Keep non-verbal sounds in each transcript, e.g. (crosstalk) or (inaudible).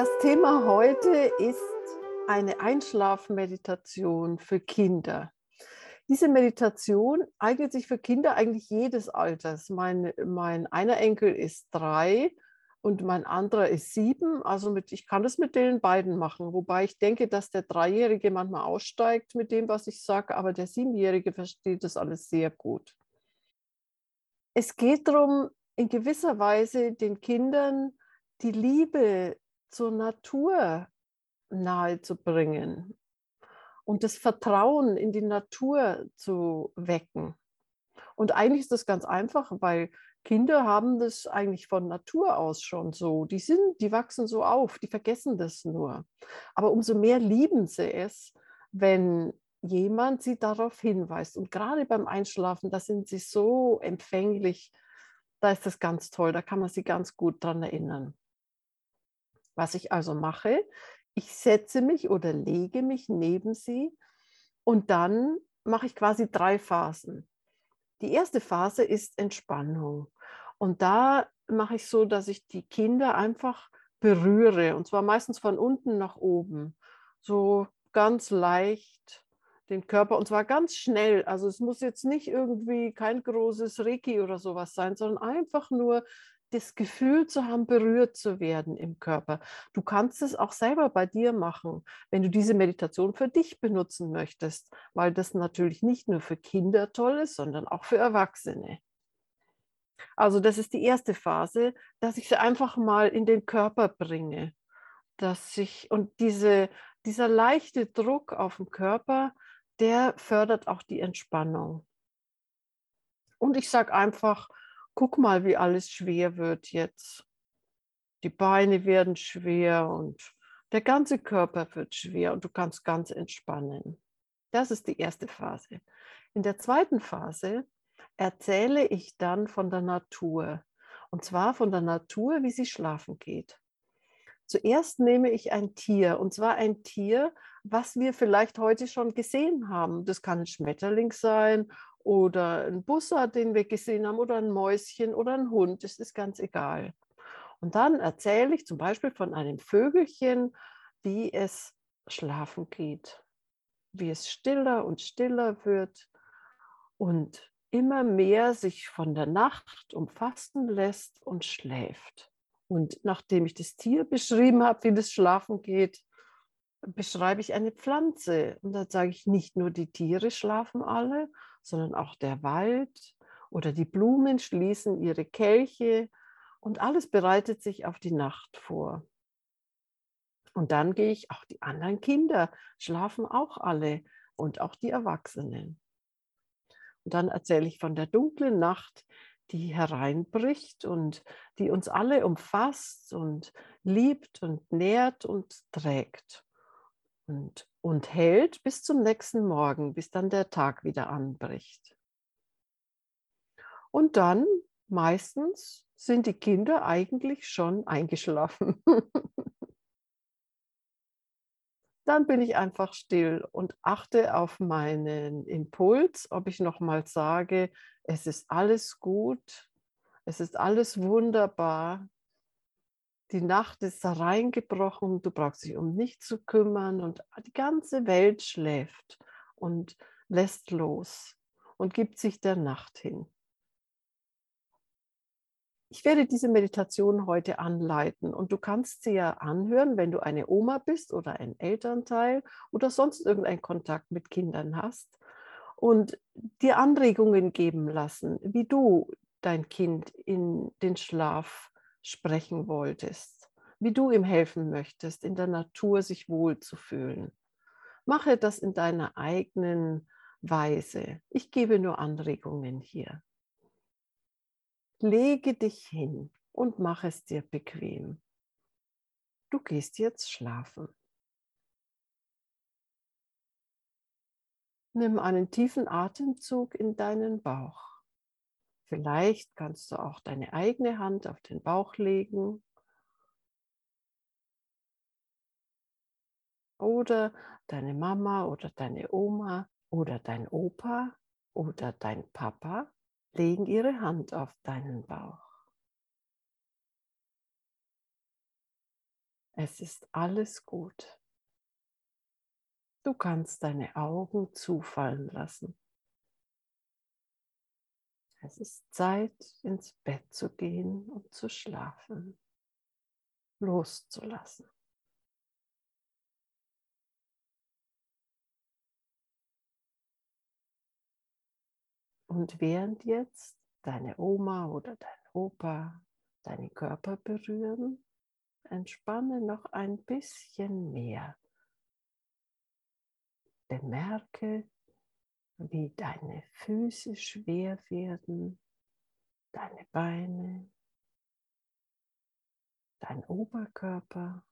Das Thema heute ist eine Einschlafmeditation für Kinder. Diese Meditation eignet sich für Kinder eigentlich jedes Alters. Mein, mein einer Enkel ist drei und mein anderer ist sieben. Also mit, ich kann das mit den beiden machen, wobei ich denke, dass der Dreijährige manchmal aussteigt mit dem, was ich sage, aber der Siebenjährige versteht das alles sehr gut. Es geht darum, in gewisser Weise den Kindern die Liebe zur Natur nahezubringen und das Vertrauen in die Natur zu wecken. Und eigentlich ist das ganz einfach, weil Kinder haben das eigentlich von Natur aus schon so. Die sind, die wachsen so auf, die vergessen das nur. Aber umso mehr lieben sie es, wenn jemand sie darauf hinweist. Und gerade beim Einschlafen, da sind sie so empfänglich, da ist das ganz toll, da kann man sie ganz gut dran erinnern. Was ich also mache, ich setze mich oder lege mich neben sie und dann mache ich quasi drei Phasen. Die erste Phase ist Entspannung. Und da mache ich so, dass ich die Kinder einfach berühre. Und zwar meistens von unten nach oben. So ganz leicht den Körper. Und zwar ganz schnell. Also es muss jetzt nicht irgendwie kein großes Reiki oder sowas sein, sondern einfach nur das Gefühl zu haben, berührt zu werden im Körper. Du kannst es auch selber bei dir machen, wenn du diese Meditation für dich benutzen möchtest, weil das natürlich nicht nur für Kinder toll ist, sondern auch für Erwachsene. Also das ist die erste Phase, dass ich sie einfach mal in den Körper bringe, dass ich und diese, dieser leichte Druck auf den Körper, der fördert auch die Entspannung. Und ich sage einfach, guck mal, wie alles schwer wird jetzt. Die Beine werden schwer und der ganze Körper wird schwer und du kannst ganz entspannen. Das ist die erste Phase. In der zweiten Phase erzähle ich dann von der Natur. Und zwar von der Natur, wie sie schlafen geht. Zuerst nehme ich ein Tier, und zwar ein Tier, was wir vielleicht heute schon gesehen haben. Das kann ein Schmetterling sein oder ein Bussard, den wir gesehen haben, oder ein Mäuschen oder ein Hund, das ist ganz egal. Und dann erzähle ich zum Beispiel von einem Vögelchen, wie es schlafen geht, wie es stiller und stiller wird und immer mehr sich von der Nacht umfassen lässt und schläft. Und nachdem ich das Tier beschrieben habe, wie das schlafen geht, beschreibe ich eine Pflanze. Und da sage ich, nicht nur die Tiere schlafen alle, sondern auch der Wald oder die Blumen schließen ihre Kelche und alles bereitet sich auf die Nacht vor. Und dann gehe ich, auch die anderen Kinder schlafen auch alle und auch die Erwachsenen. Und dann erzähle ich von der dunklen Nacht, die hereinbricht und die uns alle umfasst und liebt und nährt und trägt und, und hält bis zum nächsten Morgen, bis dann der Tag wieder anbricht. Und dann meistens sind die Kinder eigentlich schon eingeschlafen. (laughs) dann bin ich einfach still und achte auf meinen Impuls, ob ich nochmal sage, es ist alles gut, es ist alles wunderbar, die Nacht ist reingebrochen, du brauchst dich um nichts zu kümmern und die ganze Welt schläft und lässt los und gibt sich der Nacht hin. Ich werde diese Meditation heute anleiten und du kannst sie ja anhören, wenn du eine Oma bist oder ein Elternteil oder sonst irgendeinen Kontakt mit Kindern hast und dir Anregungen geben lassen, wie du dein Kind in den Schlaf sprechen wolltest, wie du ihm helfen möchtest, in der Natur sich wohlzufühlen. Mache das in deiner eigenen Weise. Ich gebe nur Anregungen hier. Lege dich hin und mach es dir bequem. Du gehst jetzt schlafen. Nimm einen tiefen Atemzug in deinen Bauch. Vielleicht kannst du auch deine eigene Hand auf den Bauch legen. Oder deine Mama oder deine Oma oder dein Opa oder dein Papa legen ihre Hand auf deinen Bauch. Es ist alles gut. Du kannst deine Augen zufallen lassen. Es ist Zeit, ins Bett zu gehen und zu schlafen, loszulassen. Und während jetzt deine Oma oder dein Opa deinen Körper berühren, entspanne noch ein bisschen mehr. Bemerke, wie deine Füße schwer werden, deine Beine, dein Oberkörper,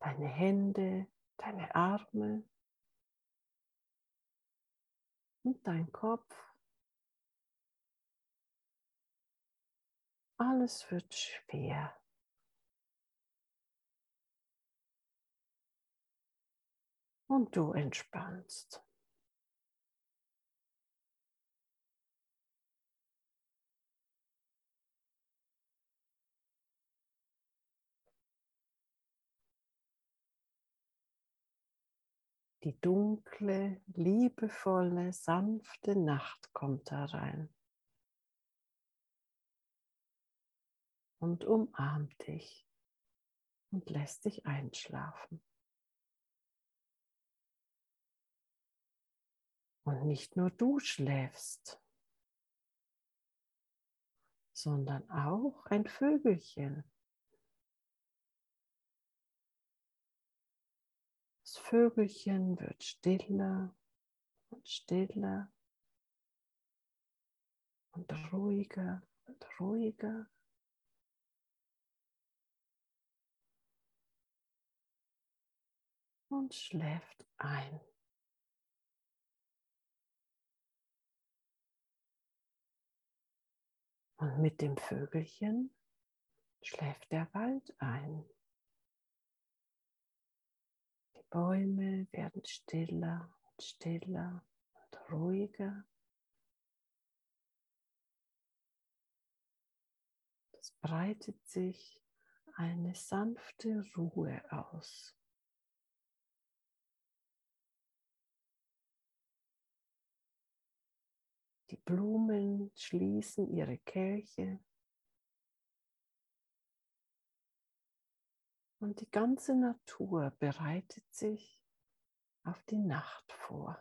deine Hände, deine Arme und dein Kopf. Alles wird schwer. Und du entspannst. Die dunkle, liebevolle, sanfte Nacht kommt herein und umarmt dich und lässt dich einschlafen. Und nicht nur du schläfst, sondern auch ein Vögelchen. Das Vögelchen wird stiller und stiller und ruhiger und ruhiger. Und schläft ein. Und mit dem Vögelchen schläft der Wald ein. Die Bäume werden stiller und stiller und ruhiger. Es breitet sich eine sanfte Ruhe aus. Blumen schließen ihre Kelche. Und die ganze Natur bereitet sich auf die Nacht vor.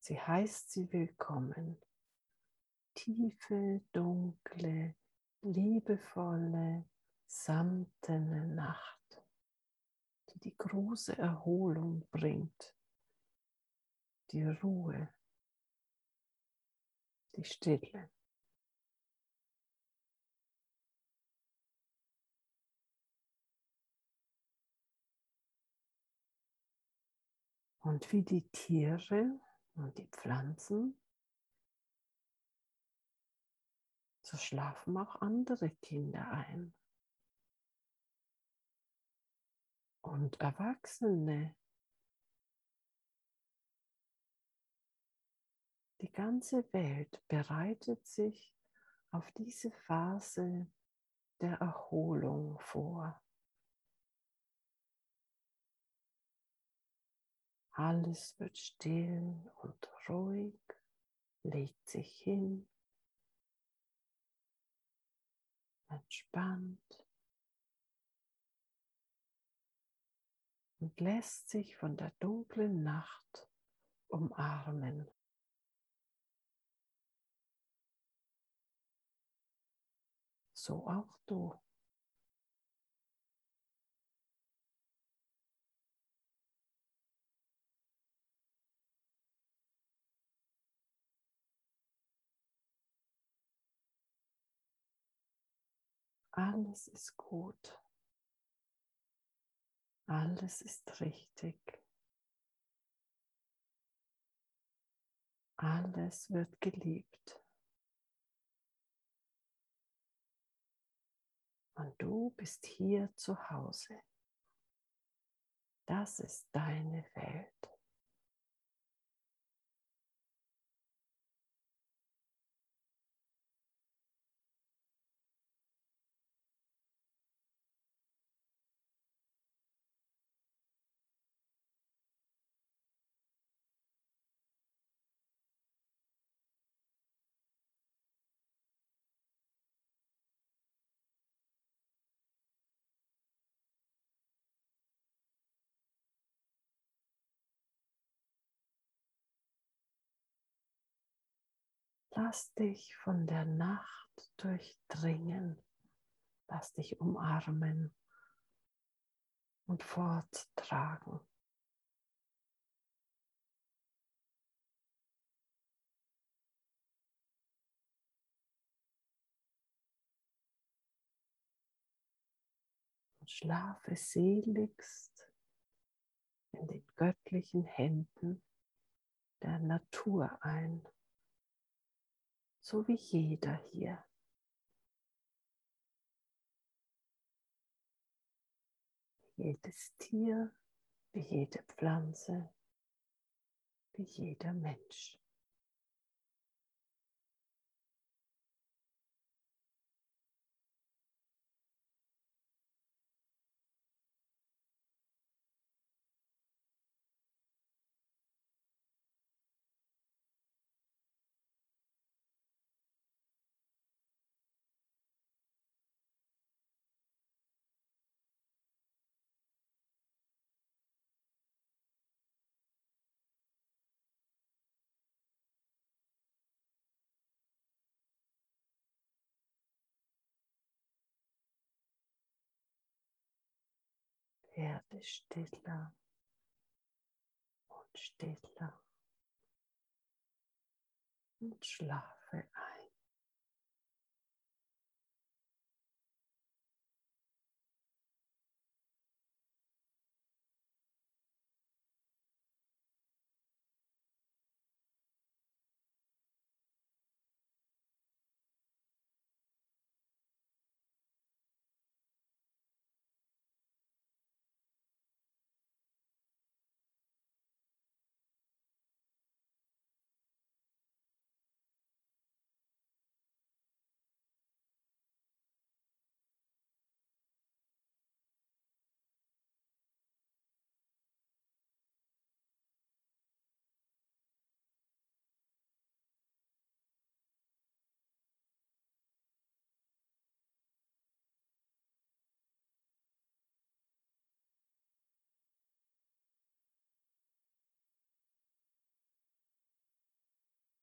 Sie heißt sie willkommen. Tiefe, dunkle, liebevolle, samtene Nacht die die große Erholung bringt, die Ruhe, die Stille. Und wie die Tiere und die Pflanzen, so schlafen auch andere Kinder ein. Und Erwachsene. Die ganze Welt bereitet sich auf diese Phase der Erholung vor. Alles wird still und ruhig, legt sich hin, entspannt. Und lässt sich von der dunklen Nacht umarmen. So auch du. Alles ist gut. Alles ist richtig. Alles wird geliebt. Und du bist hier zu Hause. Das ist deine Welt. Lass dich von der Nacht durchdringen. Lass dich umarmen und forttragen. Und schlafe seligst in den göttlichen Händen der Natur ein, so wie jeder hier. Jedes Tier, wie jede Pflanze, wie jeder Mensch. Werde stiller und stiller und schlafe ein.